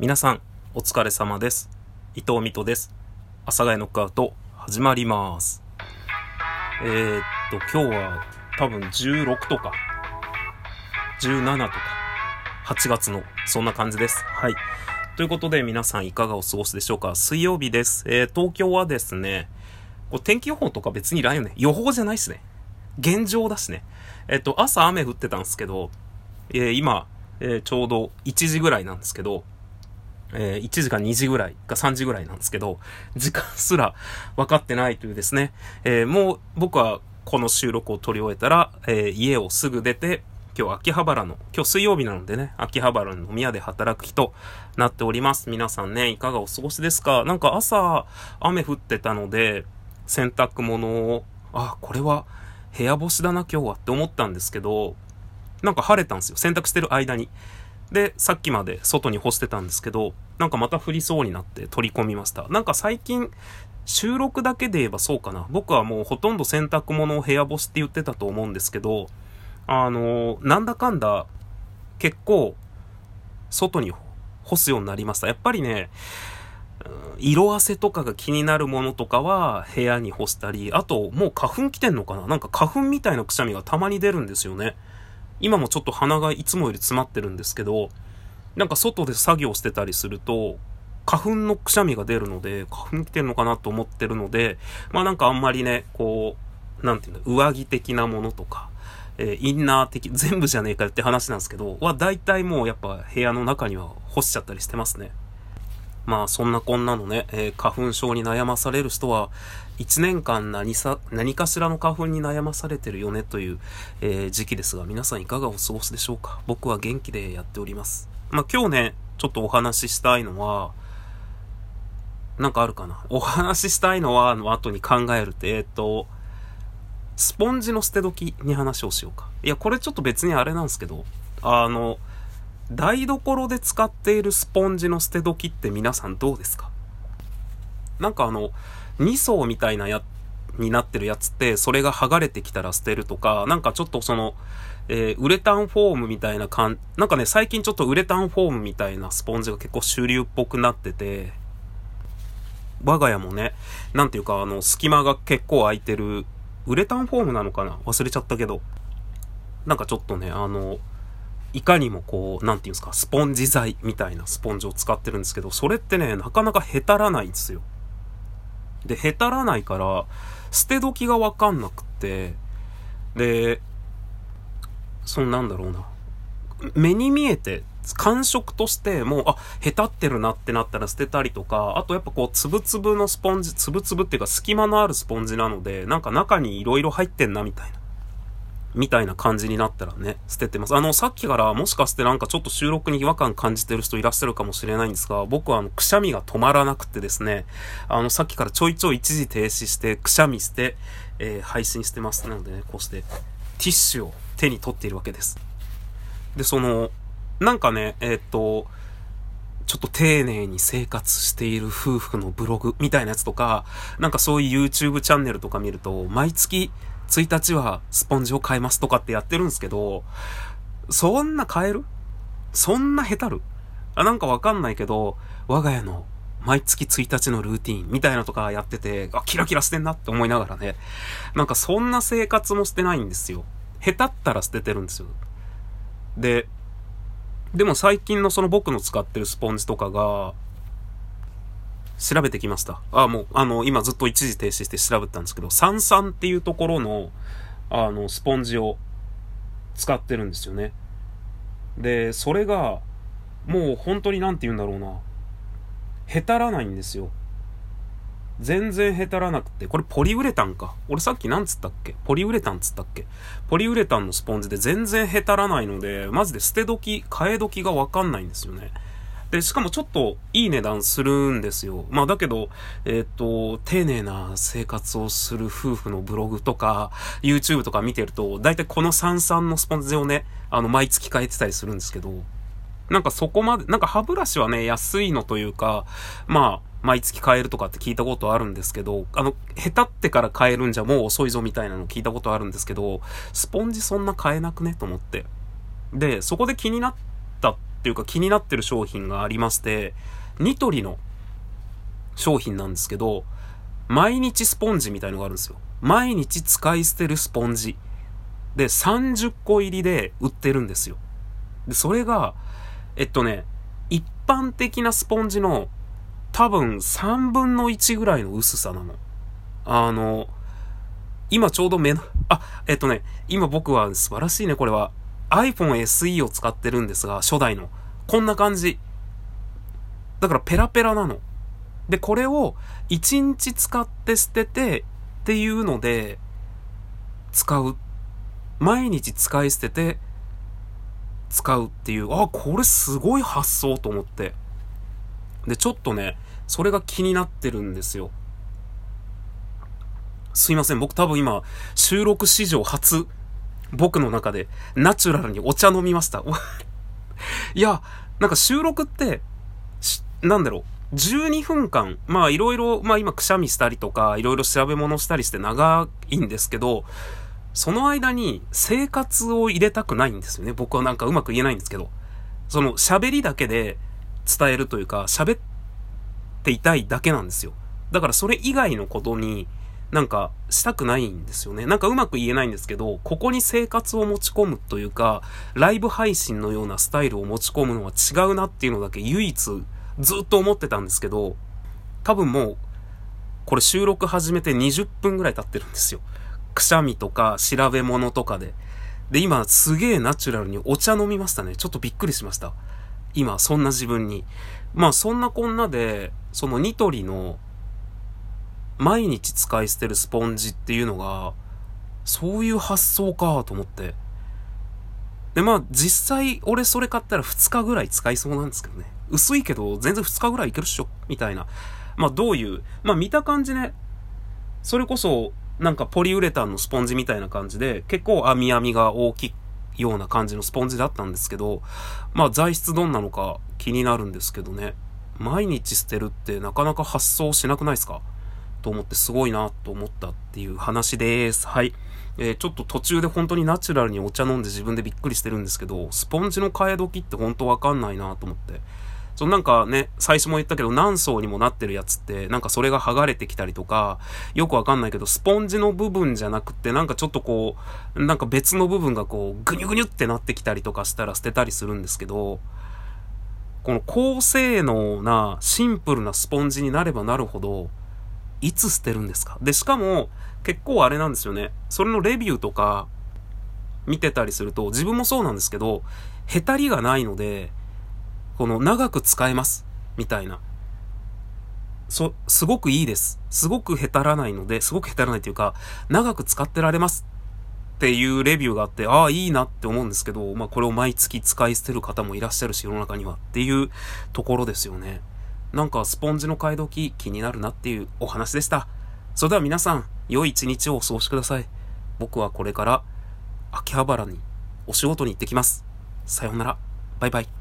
皆さん、お疲れ様です。伊藤美斗です。阿佐ヶ谷ノックアウト、始まります。えー、っと、今日は多分16とか、17とか、8月の、そんな感じです。はい。ということで、皆さんいかがお過ごしでしょうか？水曜日です。えー、東京はですね、こ天気予報とか別にいよね。予報じゃないっすね。現状だしね。えっと、朝雨降ってたんですけど、えー今、えーちょうど1時ぐらいなんですけど、えー1時か2時ぐらいか3時ぐらいなんですけど、時間すら分かってないというですね、えーもう僕はこの収録を撮り終えたら、えー家をすぐ出て、今日秋葉原の、今日水曜日なのでね、秋葉原の飲み屋で働く日となっております。皆さんね、いかがお過ごしですか？なんか朝、雨降ってたので、洗濯物を、あ、これは部屋干しだな今日はって思ったんですけど、なんか晴れたんですよ。洗濯してる間に。で、さっきまで外に干してたんですけど、なんかまた降りそうになって取り込みました。なんか最近、収録だけで言えばそうかな。僕はもうほとんど洗濯物を部屋干しって言ってたと思うんですけど、あのなんだかんだ、結構、外に干すようになりました。やっぱりね、色あせとかが気になるものとかは部屋に干したり、あともう花粉来てんのかななんか花粉みたいなくしゃみがたまに出るんですよね。今もちょっと鼻がいつもより詰まってるんですけど、なんか外で作業してたりすると、花粉のくしゃみが出るので、花粉来てんのかなと思ってるので、まあなんかあんまりね、こう、なんていうの、上着的なものとか、えーインナー的、全部じゃねえかよって話なんですけど、は大体もうやっぱ部屋の中には干しちゃったりしてますね。まあそんなこんなのね、えー花粉症に悩まされる人は、1年間何さ、何かしらの花粉に悩まされてるよねという、えー時期ですが、皆さんいかがお過ごしでしょうか？僕は元気でやっております。まあ今日ね、ちょっとお話ししたいのは、なんかあるかな？お話ししたいのは、の後に考えるって、えーっと、スポンジの捨て時に話をしようか。いや、これちょっと別にあれなんですけど、あの、台所で使っているスポンジの捨て時って皆さんどうですか？なんかあの、2層みたいなや、になってるやつって、それが剥がれてきたら捨てるとか、なんかちょっとその、えーウレタンフォームみたいな感、なんかね、最近ちょっとウレタンフォームみたいなスポンジが結構主流っぽくなってて、我が家もね、なんていうかあの、隙間が結構空いてる、ウレタンフォームなのかな？忘れちゃったけど、なんかちょっとね、あの、いかにもこう、なんていうんですか、スポンジ材みたいなスポンジを使ってるんですけど、それってね、なかなかへたらないんですよ。で、へたらないから、捨て時がわかんなくって、で、そんなんだろうな。目に見えて、感触として、もう、あ、へたってるなってなったら捨てたりとか、あとやっぱこう、つぶつぶのスポンジ、つぶつぶっていうか隙間のあるスポンジなので、なんか中に色々入ってんなみたいな。みたいな感じになったらね、捨ててます。あの、さっきからもしかしてなんかちょっと収録に違和感感じてる人いらっしゃるかもしれないんですが、僕はあの、くしゃみが止まらなくてですね、あの、さっきからちょいちょい一時停止して、くしゃみして、えー配信してます。なのでね、こうして、ティッシュを手に取っているわけです。で、その、なんかね、えーっと、ちょっと丁寧に生活している夫婦のブログみたいなやつとか、なんかそういう YouTube チャンネルとか見ると、毎月1日はスポンジを買えますとかってやってるんですけど、そんな買える？そんな下手る？あ、なんかわかんないけど、我が家の毎月1日のルーティンみたいなとかやってて、あ、キラキラしてんなって思いながらね。なんかそんな生活もしてないんですよ。下手ったら捨ててるんですよ。で、でも最近のその僕の使ってるスポンジとかが、調べてきました。あ、もう、あの、今ずっと一時停止して調べたんですけど、サンサンっていうところの、あの、スポンジを使ってるんですよね。で、それが、もう本当になんて言うんだろうな。へたらないんですよ。全然へたらなくて、これポリウレタンか。俺さっきなんつったっけ？ポリウレタンつったっけ？ポリウレタンのスポンジで全然へたらないので、マジで捨て時、替え時がわかんないんですよね。で、しかもちょっといい値段するんですよ。まあだけど、えーっと、丁寧な生活をする夫婦のブログとか、YouTube とか見てると、だいたいこの三々のスポンジをね、あの、毎月変えてたりするんですけど、なんかそこまで、なんか歯ブラシはね、安いのというか、まあ、毎月変えるとかって聞いたことあるんですけど、あの、下手ってから変えるんじゃもう遅いぞみたいなの聞いたことあるんですけど、スポンジそんな変えなくね？と思って。で、そこで気になっってっていうか気になってる商品がありまして、ニトリの商品なんですけど、毎日スポンジみたいのがあるんですよ。毎日使い捨てるスポンジ。で、30個入りで売ってるんですよ。で、それが、えっとね、一般的なスポンジの多分3分の1ぐらいの薄さなの。あの、今ちょうど目の、あ、えっとね、今僕は素晴らしいね、これは。iPhone SE を使ってるんですが、初代の。こんな感じ。だからペラペラなの。で、これを1日使って捨ててっていうので、使う。毎日使い捨てて、使うっていう、あ、これすごい発想と思って。で、ちょっとね、それが気になってるんですよ。すいません。僕多分今、収録史上初、僕の中でナチュラルにお茶飲みました。いや、なんか収録って、なんだろう。12分間、まあいろいろ、まあ今くしゃみしたりとか、いろいろ調べ物したりして長いんですけど、その間に生活を入れたくないんですよね。僕はなんかうまく言えないんですけど。その喋りだけで伝えるというか、喋っていたいだけなんですよ。だからそれ以外のことになんかしたくないんですよね。なんかうまく言えないんですけど、ここに生活を持ち込むというか、ライブ配信のようなスタイルを持ち込むのは違うなっていうのだけ唯一ずっと思ってたんですけど、多分もう、これ収録始めて20分ぐらい経ってるんですよ。くしゃみとか調べ物とかで。で、今すげえナチュラルにお茶飲みましたね。ちょっとびっくりしました。今、そんな自分に。まあそんなこんなで、そのニトリの毎日使い捨てるスポンジっていうのが、そういう発想かと思って。で、まあ、実際、俺それ買ったら2日ぐらい使いそうなんですけどね。薄いけど、全然2日ぐらいいけるっしょみたいな。まあ、どういう、まあ、見た感じね、それこそ、なんかポリウレタンのスポンジみたいな感じで、結構網網が大きいような感じのスポンジだったんですけど、まあ、材質どんなのか気になるんですけどね。毎日捨てるってなかなか発想しなくないですか？と思ってすごいなと思ったっていう話です。はい。えー、ちょっと途中で本当にナチュラルにお茶飲んで自分でびっくりしてるんですけど、スポンジの替え時って本当わかんないなと思って。そのなんかね、最初も言ったけど何層にもなってるやつって、なんかそれが剥がれてきたりとか、よくわかんないけど、スポンジの部分じゃなくて、なんかちょっとこう、なんか別の部分がこう、ぐにゅぐにゅってなってきたりとかしたら捨てたりするんですけど、この高性能なシンプルなスポンジになればなるほど、いつ捨てるんですか？で、しかも、結構あれなんですよね。それのレビューとか、見てたりすると、自分もそうなんですけど、へたりがないので、この長く使えます。みたいな。そ、すごくいいです。すごくへたらないので、すごくへたらないというか、長く使ってられますっていうレビューがあって、ああ、いいなって思うんですけど、まあこれを毎月使い捨てる方もいらっしゃるし、世の中にはっていうところですよね。なんかスポンジの買い時気になるなっていうお話でした。それでは皆さん、良い一日をお過ごしください。僕はこれから秋葉原にお仕事に行ってきます。さようなら。バイバイ。